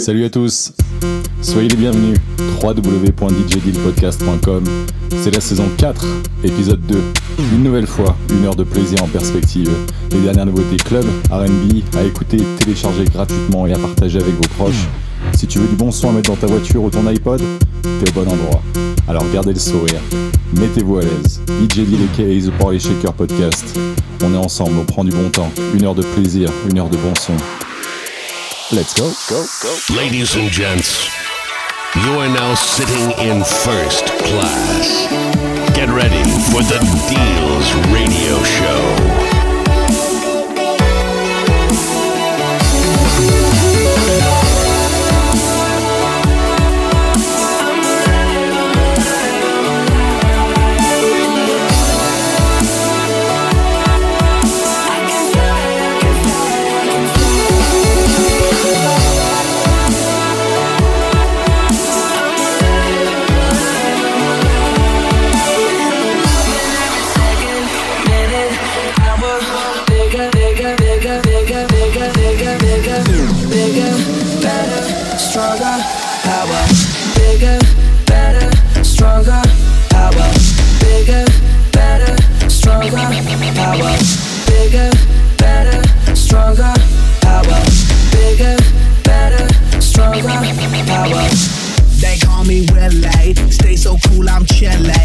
Salut à tous, soyez les bienvenus. www.djdealpodcast.com. C'est la saison 4, épisode 2. Une nouvelle fois, une heure de plaisir en perspective. Les dernières nouveautés club, RB, à écouter, télécharger gratuitement et à partager avec vos proches. Si tu veux du bon son à mettre dans ta voiture ou ton iPod, t'es au bon endroit. Alors gardez le sourire, mettez-vous à l'aise. DJ Deal et The Party Shaker Podcast. On est ensemble, on prend du bon temps. Une heure de plaisir, une heure de bon son. Let's go, go, go. Ladies and gents, you are now sitting in first class. Get ready for the Deals Radio Show.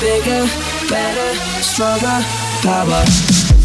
bigger, better, stronger, power.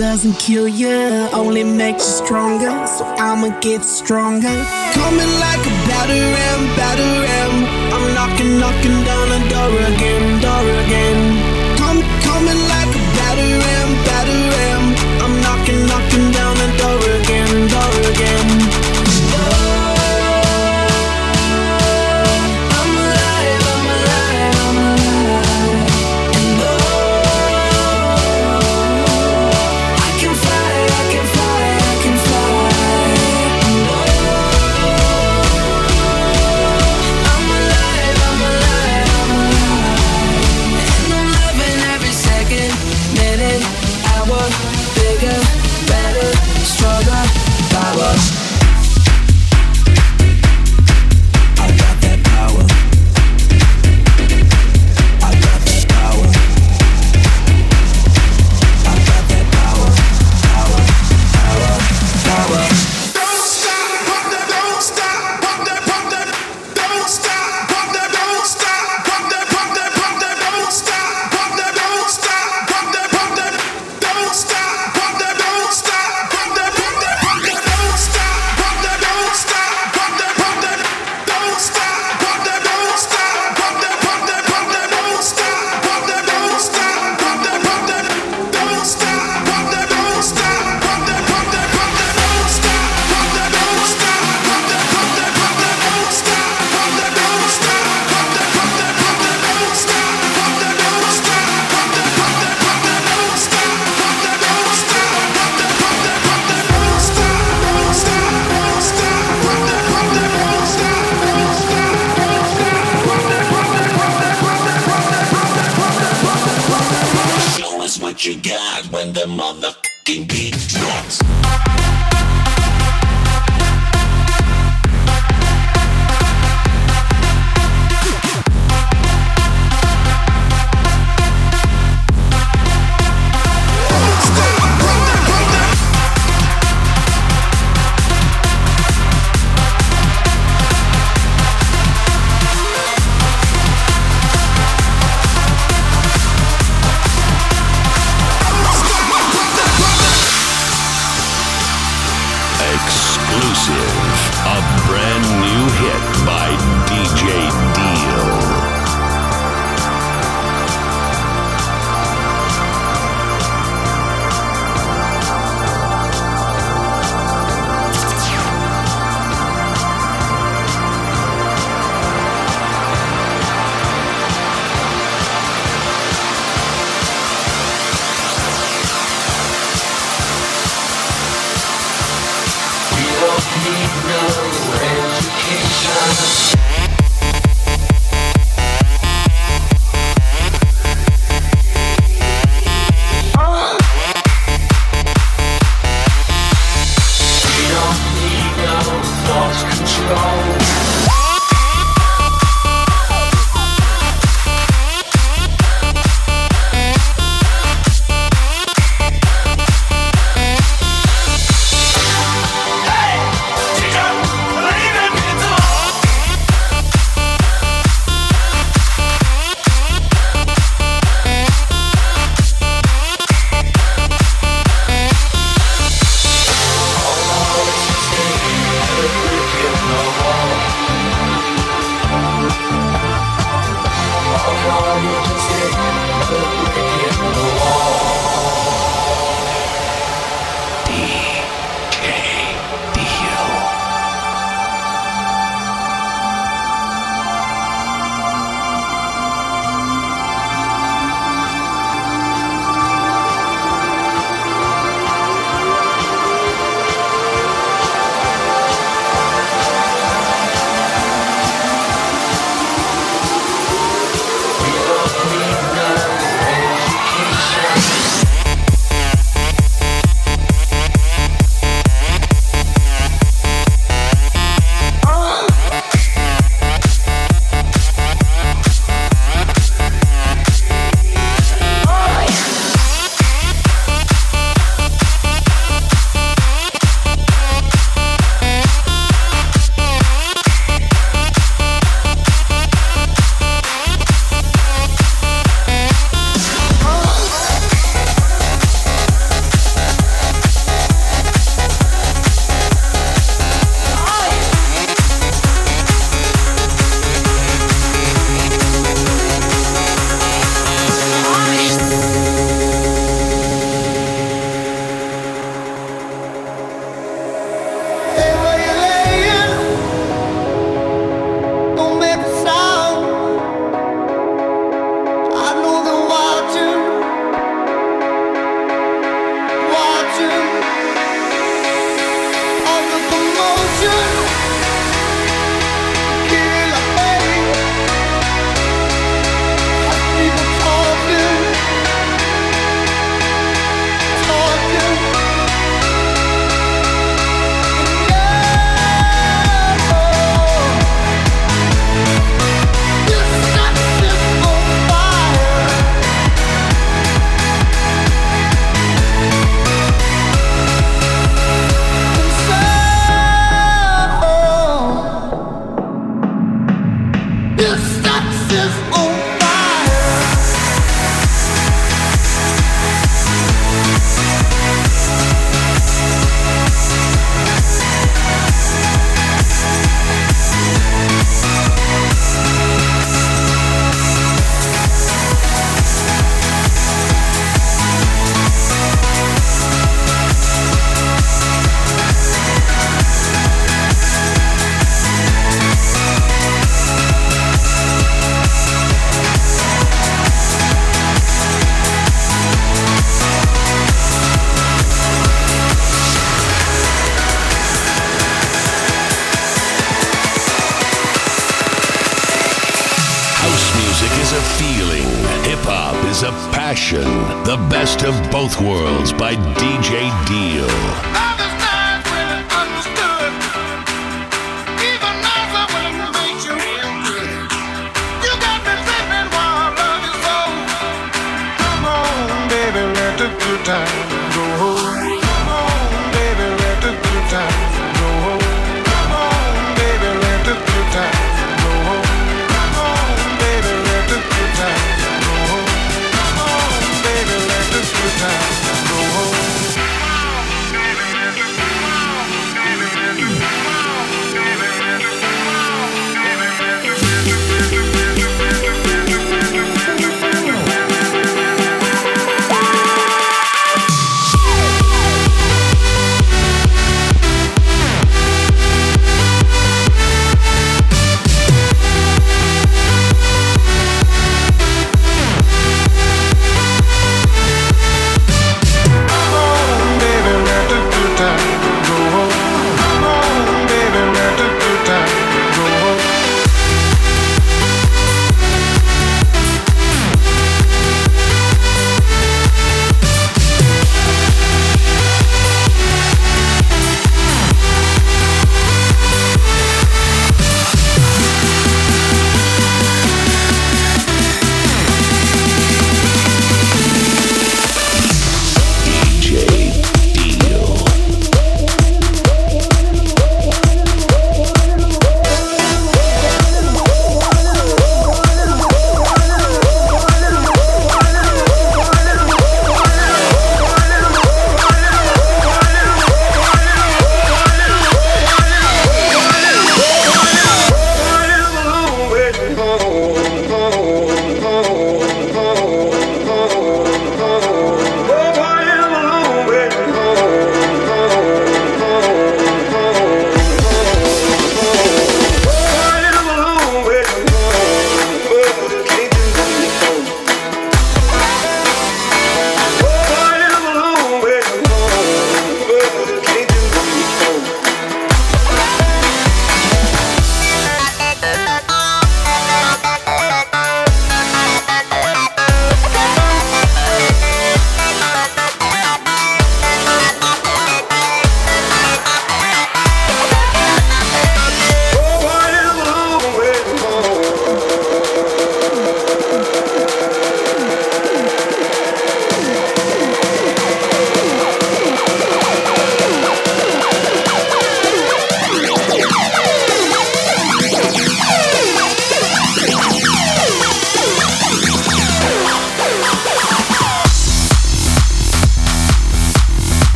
Doesn't kill you only makes you stronger. So I'ma get stronger. Coming like a batter ram. I'm knocking, knocking down the door again, door again coming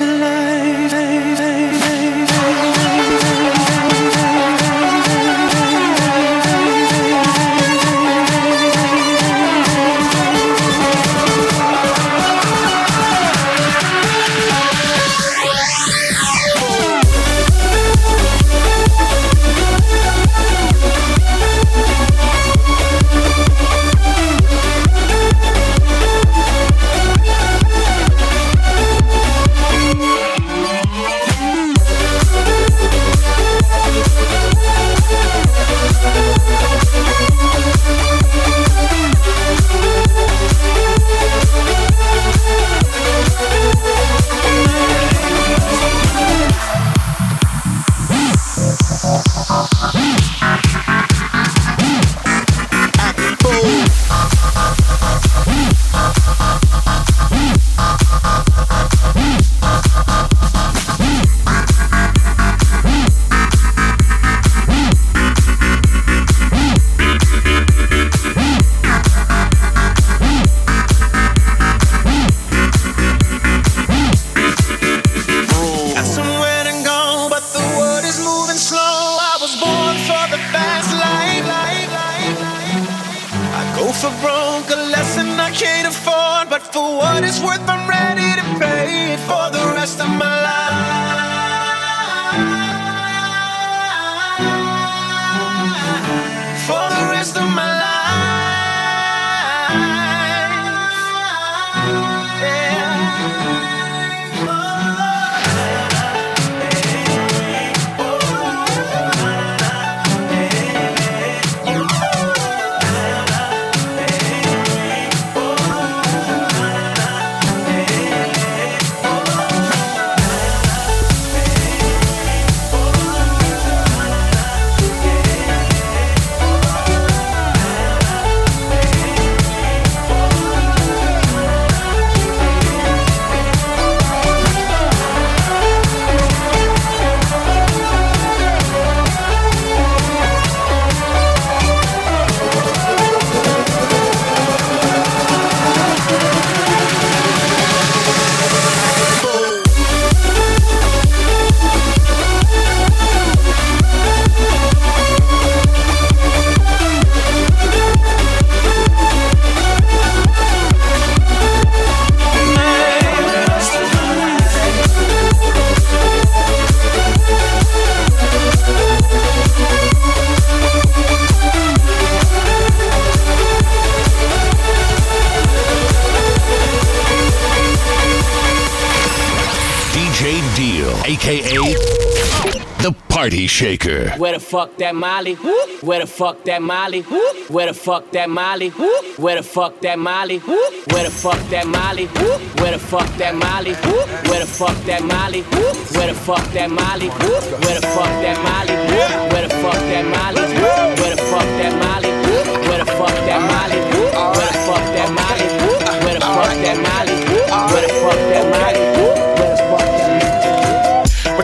to life. Shaker. Where the fuck that Molly? Where the fuck that Molly? Where the fuck that Molly? Where the fuck that Molly? Where the fuck that Molly? Where the fuck that Molly? Where the fuck that Molly? Where the fuck that Molly? Where the fuck that Molly? Where the fuck that Molly? Where the fuck that Molly? Where the fuck that Molly? Where the fuck that Molly? Where the fuck that Molly? Where the fuck that Molly?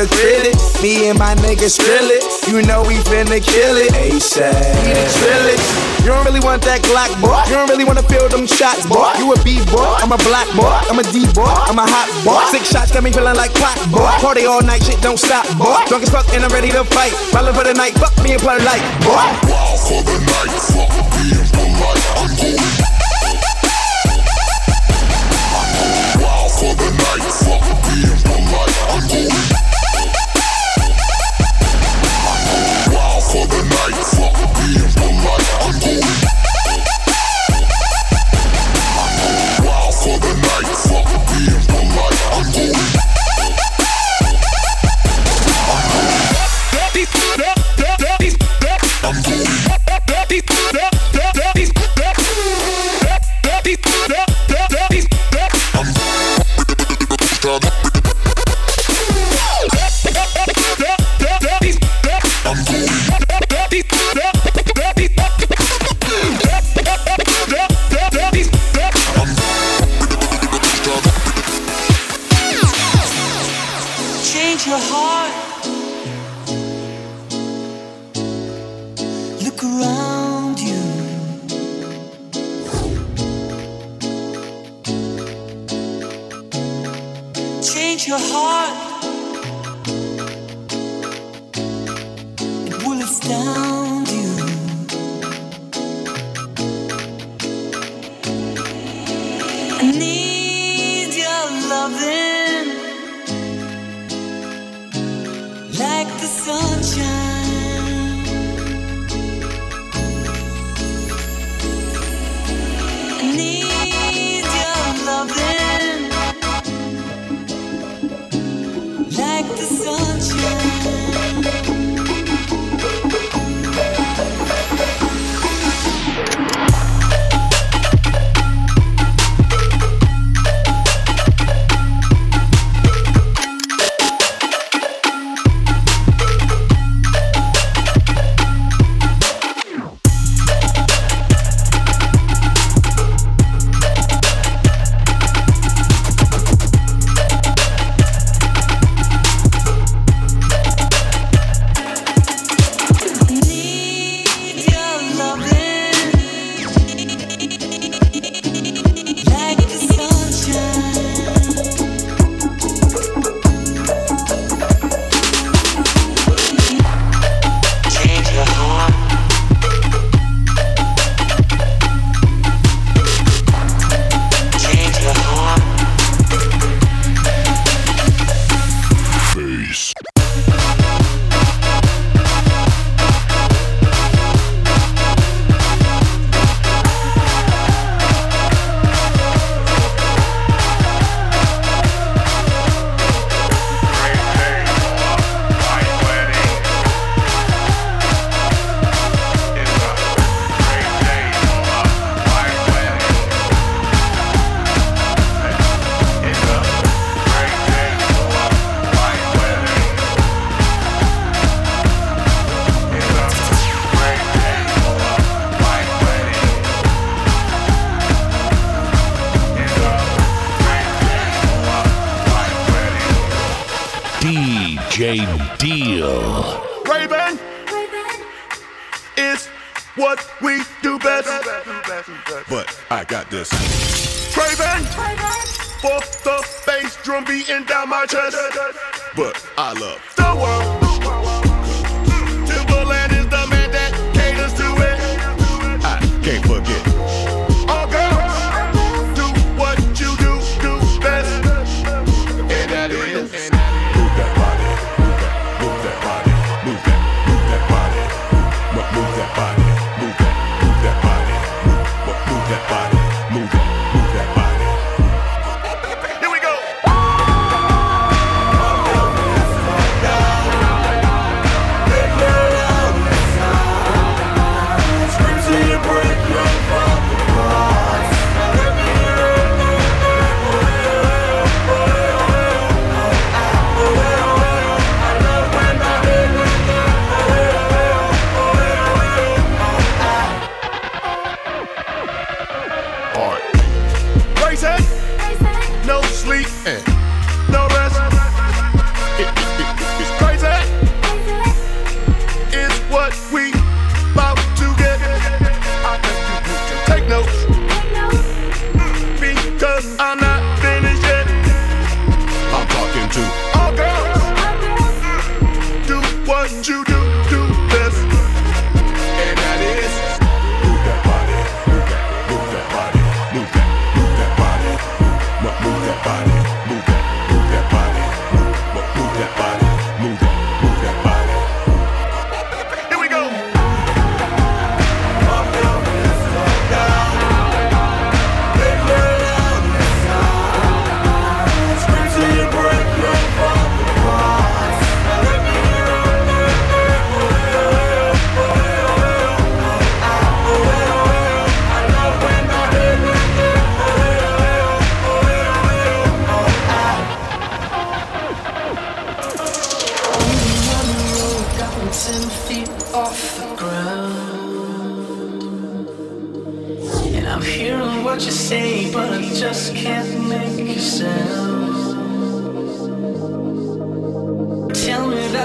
The critic. Me and my niggas drill it. You know we finna kill it. ASAP. Drill it. You don't really want that Glock, boy. You don't really wanna feel them shots, boy. You a B boy. I'm a black boy. I'm a D boy. I'm a hot boy. Six shots got me feeling like clock, boy. Party all night, shit don't stop, boy. Drunk as fuck and I'm ready to fight. Rolling for the night, fuck me and play like, boy. Wild for the night. Fuck being polite. I'm going. Wild for the night. Fuck being polite. I'm going.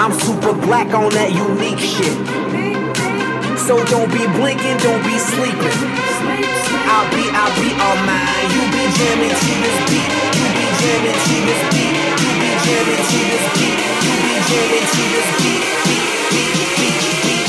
I'm super black on that unique shit. So don't be blinking, don't be sleeping. I'll be, I'll be on mine. You be jamming to this beat. You be jamming to this beat. You be jamming to this beat. You be jamming to this beat. beat, beat, beat, beat.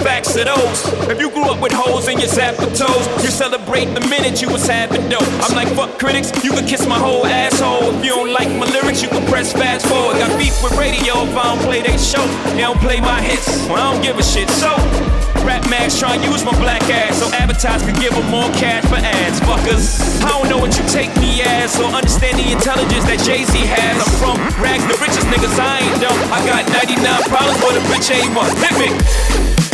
Type of those? If you grew up with holes in your zapper toes, you celebrate the minute you was having dope. I'm like, fuck critics, you can kiss my whole asshole. If you don't like my lyrics, you can press fast forward. Got beef with radio if I don't play they show. They don't play my hits, well, I don't give a shit. So, Rap Max try and use my black ass so advertisers can give them more cash for ads. Fuckers, I don't know what you take me as or understand the intelligence that Jay Z has. I'm from rags, the richest niggas, I ain't dumb. I got 99 problems, but a bitch ain't one. Hit me.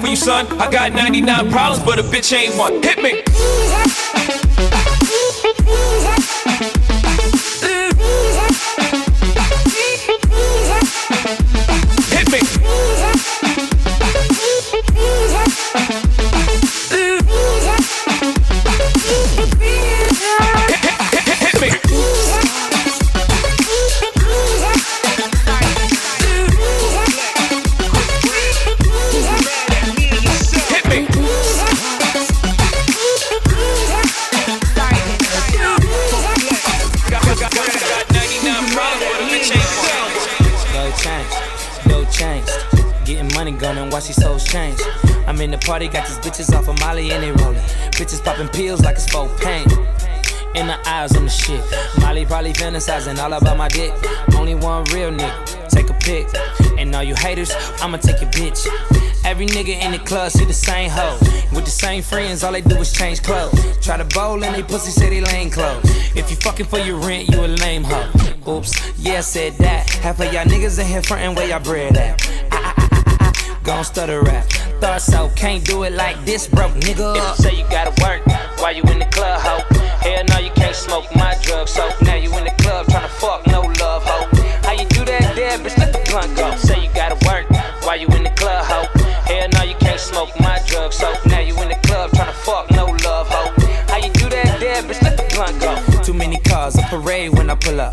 for you, son. I got 99 problems, but a bitch ain't one. Hit me. Fantasizing all about my dick. Only one real nigga, take a pic. And all you haters, I'ma take your bitch. Every nigga in the club see the same hoe. With the same friends, all they do is change clothes. Try to bowl and they pussy say they clothes. If you fucking for your rent, you a lame hoe. Oops, yeah, said that. Half of y'all niggas in here frontin' where y'all bread at. Ah, ah, ah, Gon' stutter rap. Thought so, can't do it like this, broke nigga. If you say you gotta work, why you in the club, ho? Hell no, you can't smoke my drug, so now you in the club tryna fuck, no love, ho. How you do that there, bitch? Let the blunt go. Say you gotta work, why you in the club, ho? Hell no, you can't smoke my drug, so now you in the club tryna fuck, no love, ho. How you do that there, bitch? Let the blunt go. Too many cars, a parade when I pull up.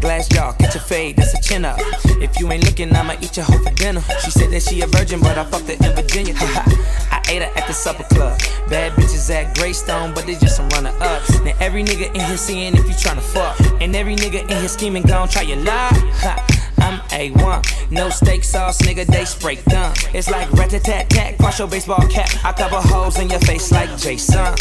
Glass jaw, catch a fade, that's a chin up. If you ain't looking, I'ma eat your hoe for dinner. She said that she a virgin, but I fucked her in Virginia. Ate her at the supper club. Bad bitches at Greystone, but they just some runner ups. Now every nigga in here seeing if you tryna fuck. And every nigga in here scheming, gon' try your luck. I'm A1, no steak sauce, nigga, they spray gun. It's like rat tat tat, cross your baseball cap. I cover holes in your face like Jason.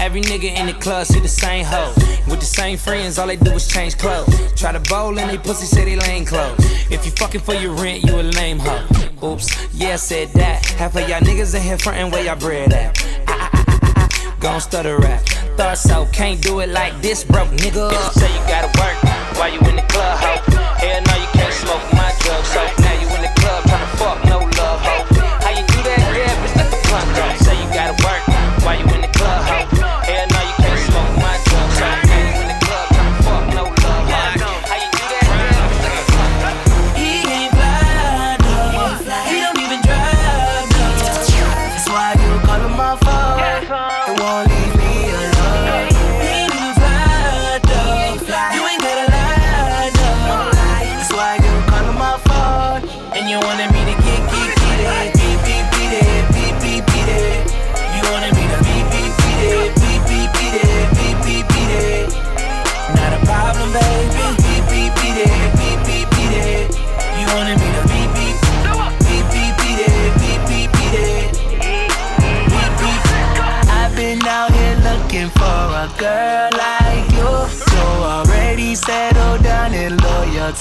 Every nigga in the club see the same hoe. With the same friends, all they do is change clothes. Try to bowl and they pussy say they lame clothes. If you fucking for your rent, you a lame hoe. Oops, yeah, said that. Half of y'all niggas in here frontin' where y'all bread at. Ah, ah, ah, Gon' stutter rap. Thought so, can't do it like this, broke nigga. Say you gotta work, why you in the club, ho?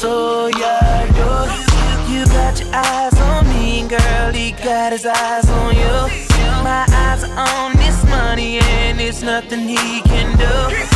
Loyal to your. You got your eyes on me, girl. He got his eyes on you. My eyes are on this money, and it's nothing he can do.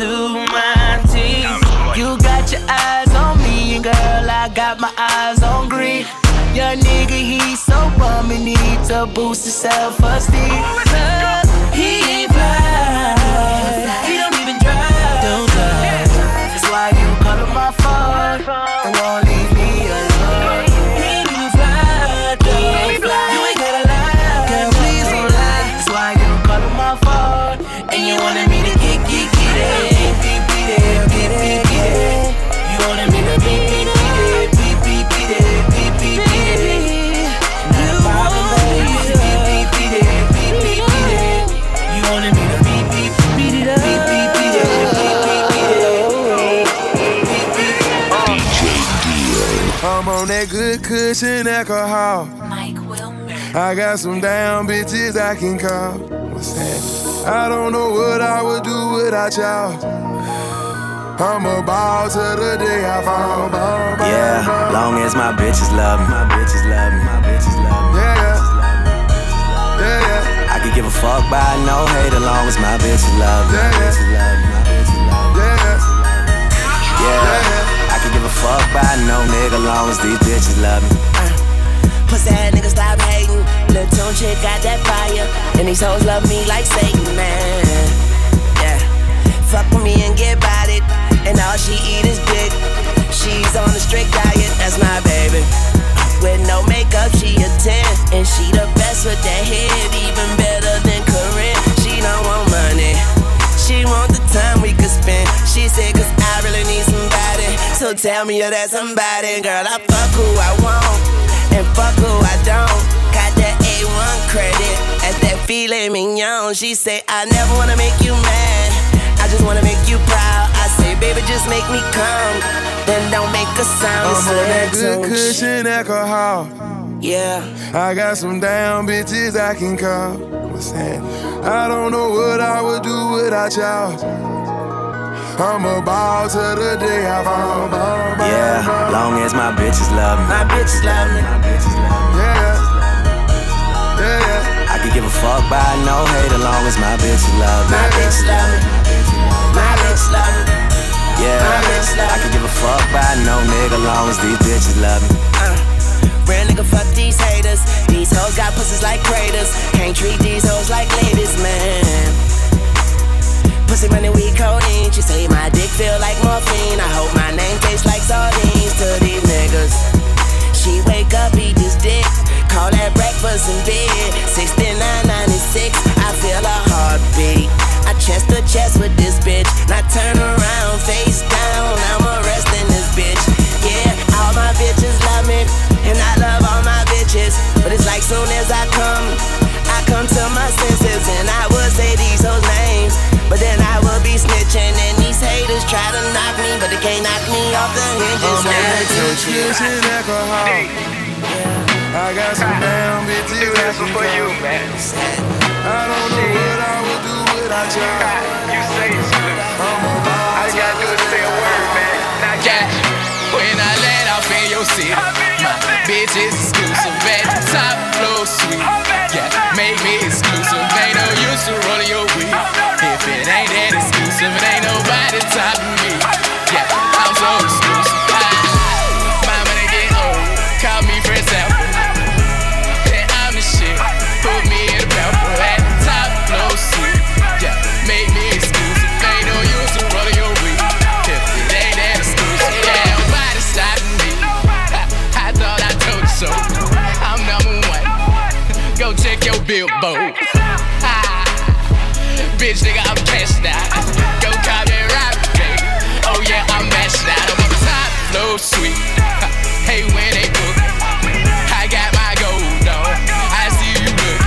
To my team. You got your eyes on me, and girl, I got my eyes on green. Your nigga, he's so bummy, need to boost his self-esteem. He good cushion alcohol. I got some damn bitches I can call. What's that? I don't know what I would do without y'all. I'm a ball to the day I fall. Ball, ball, Yeah, ball. long as my bitches love me. My bitches love me. My bitches love me. Yeah, yeah, yeah. I could give a fuck by no hate as long as my bitches love me. My Yeah, bitches love me. My bitches love me. Yeah, Yeah, I could give a fuck by no nigga long as these bitches love me. Pussy ass nigga stop hating. Lil' Tunechi got that fire. And these hoes love me like Satan, man. Yeah. Fuck with me and get about it. And all she eat is dick. She's on a strict diet, that's my baby. With no makeup, she a 10. And she the best with that head, even better than Karrine. She don't want money. She want the time we could spend. She said, cause I really need somebody. So tell me you're that somebody. Girl, I fuck who I want. And fuck who I don't. Got that A1 credit at that filet mignon. She say, I never wanna make you mad. I just wanna make you proud. I say, baby, just make me come. Then don't make a sound. I'm on that good cushion alcohol. Yeah. I got some damn bitches I can call. What's that? I don't know what I would do without y'all. I'm a ball to the day I fall. Ball, ball, Yeah, ball. long as my bitches love me. My bitches love me. My bitches love me. Yeah, yeah, yeah. I could give a fuck by no hate as long as my bitches love me. My bitches love me. My bitches love me. Yeah, I could give a fuck by no nigga long as these bitches love me. Uh, real nigga, fuck these haters. These hoes got pussies like craters. Can't treat these hoes like ladies, man. Pussy money, we codeine. She say my dick feel like morphine. I hope my name tastes like sardines to these niggas. She wake up, eat this dick. Call that breakfast in bed. 6996, I feel a heartbeat. I chest to chest with this try to knock me. But they can't knock me off the hinges. I'm on man. that good cushion alcohol. I got some damn bitches I can call. I don't know what I would do without y'all. You say it's good. All you gotta do is say a word, man. Now, yeah. When I land off in your city, my bitch is exclusive at the top floor suite. Yeah, make me exclusive. Ain't no use to rolling your billboard. Bitch, nigga, I'm cashed out. Go call me rap, baby. Oh yeah, I'm mashed out. I'm on top floor suite. Hey, when they book, I got my gold on. I see you looking,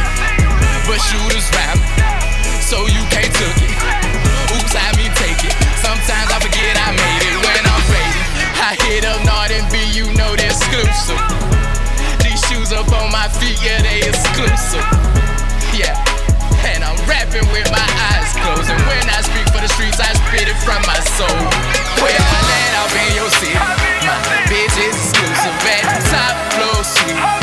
but shooters round, so you can't took it. Oops, I mean take it. Sometimes I forget I made it when I'm faded. I hit up Northern B, you know they're exclusive. These shoes up on my feet, yeah, they exclusive. Yeah, and I'm rapping with my eyes closed. And when I speak for the streets, I spit it from my soul. When I land off in your city, my bitch is exclusive at top floor suite.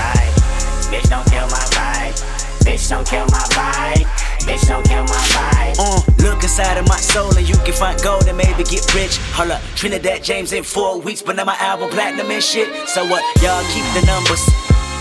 Bitch, don't kill my vibe. Bitch, don't kill my vibe. Bitch, don't kill my vibe. Uh, look inside of my soul and you can find gold and maybe get rich. Hold up, Trinidad James in four weeks, but now my album platinum and shit. So what? Y'all keep the numbers.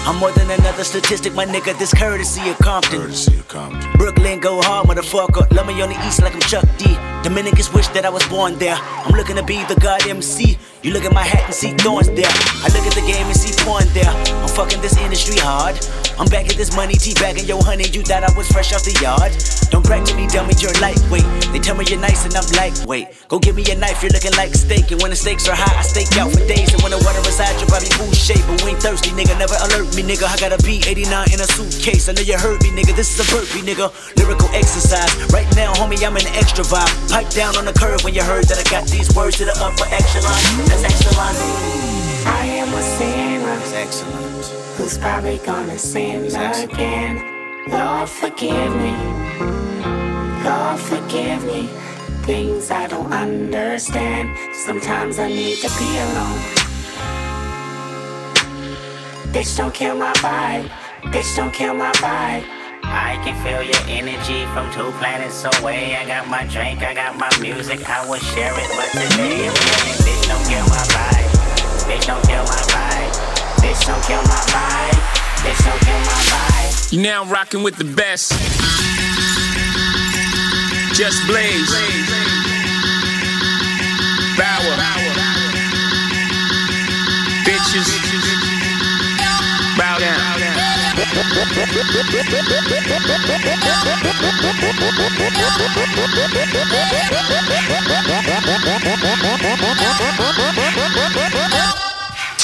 I'm more than another statistic, my nigga. This courtesy of Compton. Courtesy of Compton. Brooklyn go hard, motherfucker. Love me on the east like I'm Chuck D. Dominicans wish that I was born there. I'm looking to be the god MC. You look at my hat and see thorns there. I look at the game and see porn there. I'm fucking this industry hard. I'm back at this money, teabagging yo honey. You thought I was fresh off the yard. Don't brag to me, dummy, you're lightweight. They tell me you're nice and I'm lightweight. Go give me a knife, you're looking like steak. And when the stakes are high, I stake out for days. And when the water is you're probably food shape. But we ain't thirsty, nigga. Never alert me, nigga. I got a B89 in a suitcase. I know you heard me, nigga. This is a burpee, nigga. Lyrical exercise. Right now, homie, I'm in extra vibe. Pipe down on the curve when you heard that I got these words to the upper echelon. That's excellent. I am a sinner. That's excellent. who's probably gonna sin again. Lord, forgive me. Lord, forgive me. Things I don't understand. Sometimes I need to be alone. Bitch, don't kill my vibe. Bitch, don't kill my vibe. I can feel your energy from two planets away. I got my drink, I got my music, I will share it, but today I'm bitch, don't kill my vibe. Bitch, don't kill my vibe. Bitch, don't kill my vibe. Bitch, don't kill my vibe. You now rocking with the best. Just Blaze. Bauer.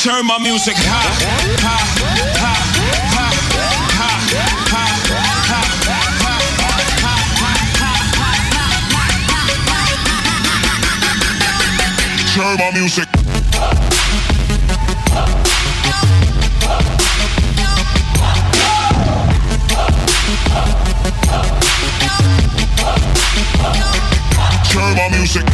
Turn my music high, high, high, high, high, high, high, Turn my music. Music.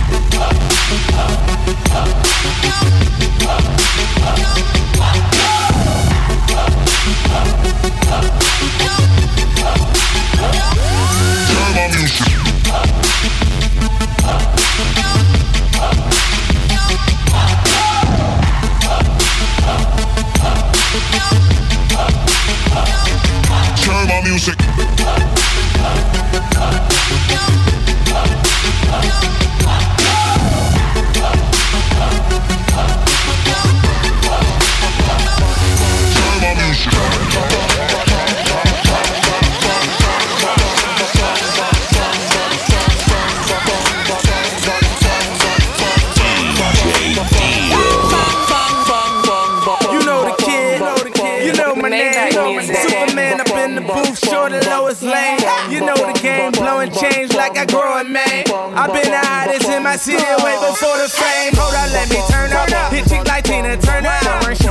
Hottest in my city way before the fame. Hold up, let me turn up. Hit chick like Tina Turner,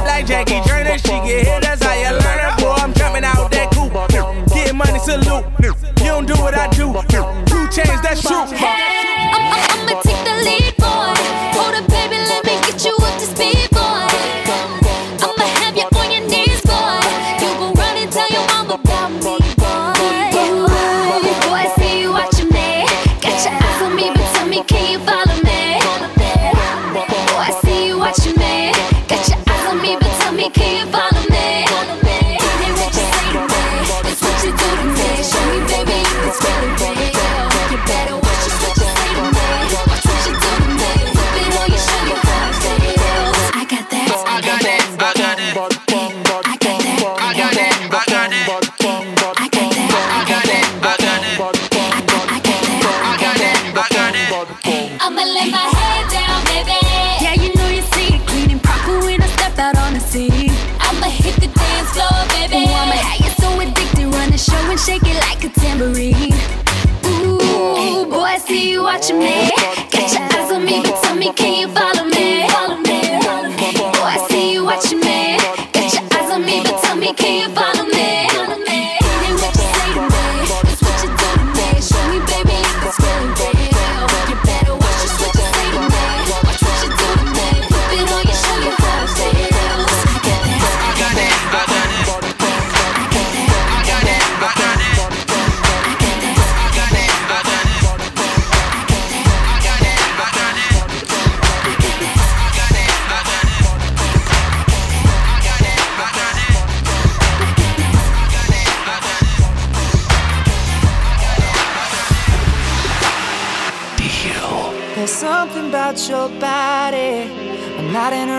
like Jackie Turner. She get hit, that's how you learn it. Boy, I'm jumping out that coop. Getting money, salute. You don't do what I do. Two chains, that's true.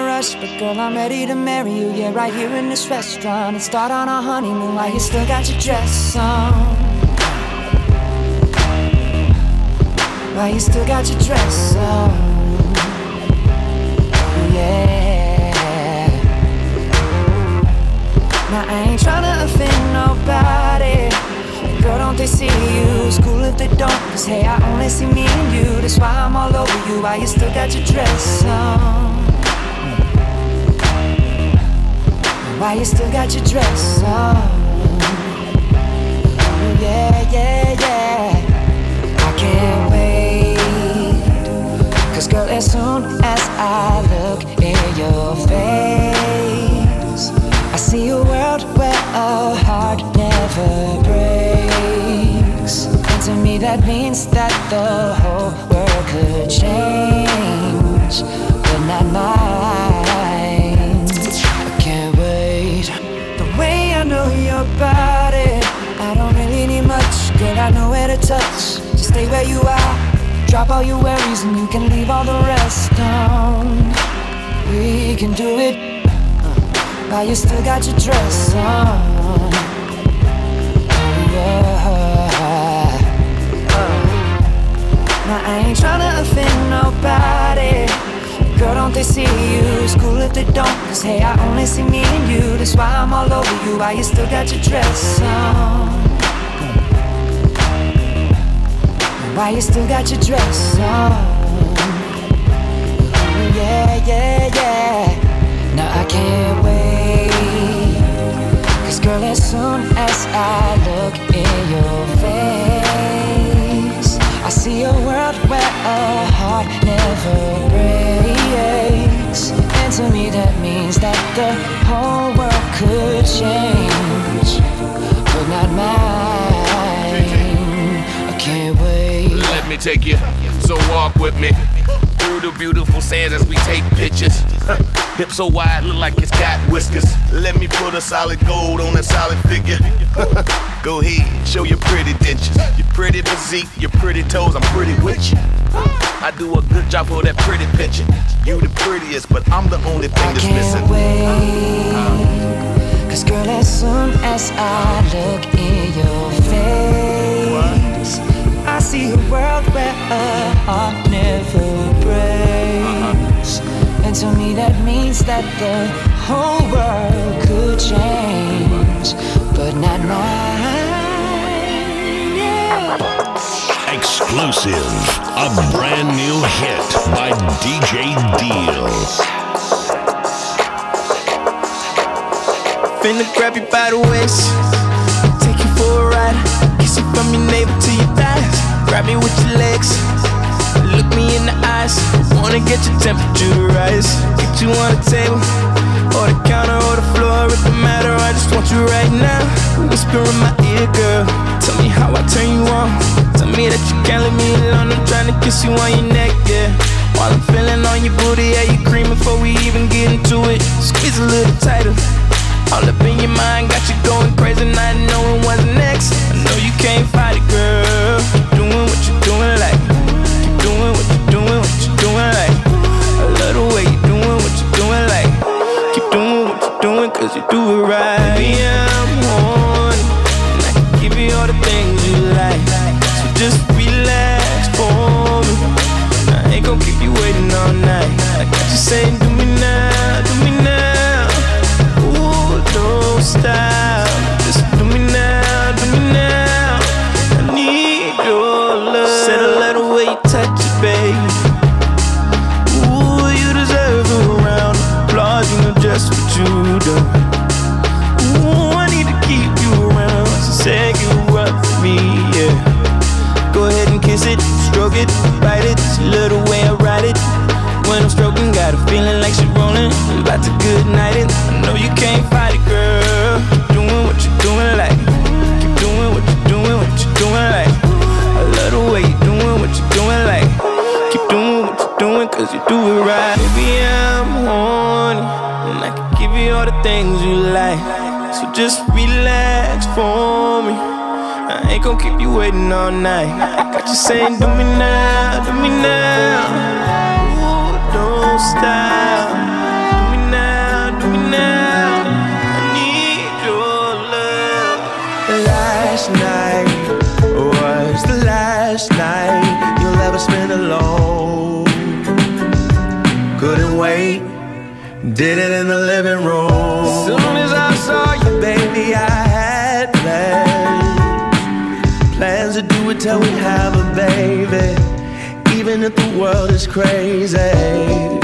Rush, but girl, I'm ready to marry you. Yeah, right here in this restaurant and start on our honeymoon while you still got your dress on. While you still got your dress on. Yeah. Now I ain't tryna offend nobody. Girl, don't they see you? It's cool if they don't. Cause hey, I only see me and you. That's why I'm all over you. Why you still got your dress on? Why you still got your dress on? Yeah, yeah, yeah. I can't wait. Cause girl, as soon as I look in your face, I see a world where a heart never breaks. And to me, that means that the whole world could change, but not mine. Your body, I don't really need much. Girl, I know where to touch. Just stay where you are. Drop all your worries and you can leave all the rest on. We can do it. Uh, While you still got your dress on. Now I ain't tryna offend nobody. Girl, don't they see you? It's cool if they don't. Cause hey, I only see me and you. That's why I'm all over you. Why you still got your dress on? Why you still got your dress on? Yeah, yeah, yeah. Now I can't wait. Cause girl, as soon as I look in your face, see a world where a heart never breaks. And to me, that means that the whole world could change, but not mine. I can't wait. Let me take you, so walk with me. Through the beautiful sand as we take pictures. Hips so wide, look like it's got whiskers. Let me put a solid gold on a solid figure. Go ahead, show your pretty dentures. Your pretty physique, your pretty toes, I'm pretty with you. I do a good job for that pretty picture. You the prettiest, but I'm the only thing that's missing. Cause girl, as soon as I look in your face, I see a world where a heart never breaks. And to me, that means that the whole world could change, but not mine. Yeah. Exclusive, a brand new hit by DJ Deal. Finna grab you by the waist, take you for a ride, kiss you from your navel to your thighs. Grab me with your legs, look me in the eyes. Wanna get your temperature rise. Get you on the table, or the counter, or the floor. It don't matter. I just want you right now. Whisper in my ear, girl. Tell me how I turn you on. Tell me that you can't leave me alone. I'm trying to kiss you on your neck, yeah. While I'm feeling on your booty, yeah, you cream before we even get into it. Squeeze a little tighter. All up in your mind, got you going crazy, not knowing what's next. I know you can't fight it, girl. Cause you do it right. Baby, I'm on. And I can give you all the things you like. So just relax for me. I ain't gon' keep you waiting all night. I got you saying, do me now, do me now. Ooh, don't stop. Just do me now, do me now. I need your love. Said love the way you touch it. saying, do me now, do me now. Ooh, don't stop. Do me now, do me now. I need your love. Last night was the last night you'll ever spend alone. Couldn't wait, did it in the living room. As soon as I saw you, baby, I had plans. Plans to do it till we have world is crazy.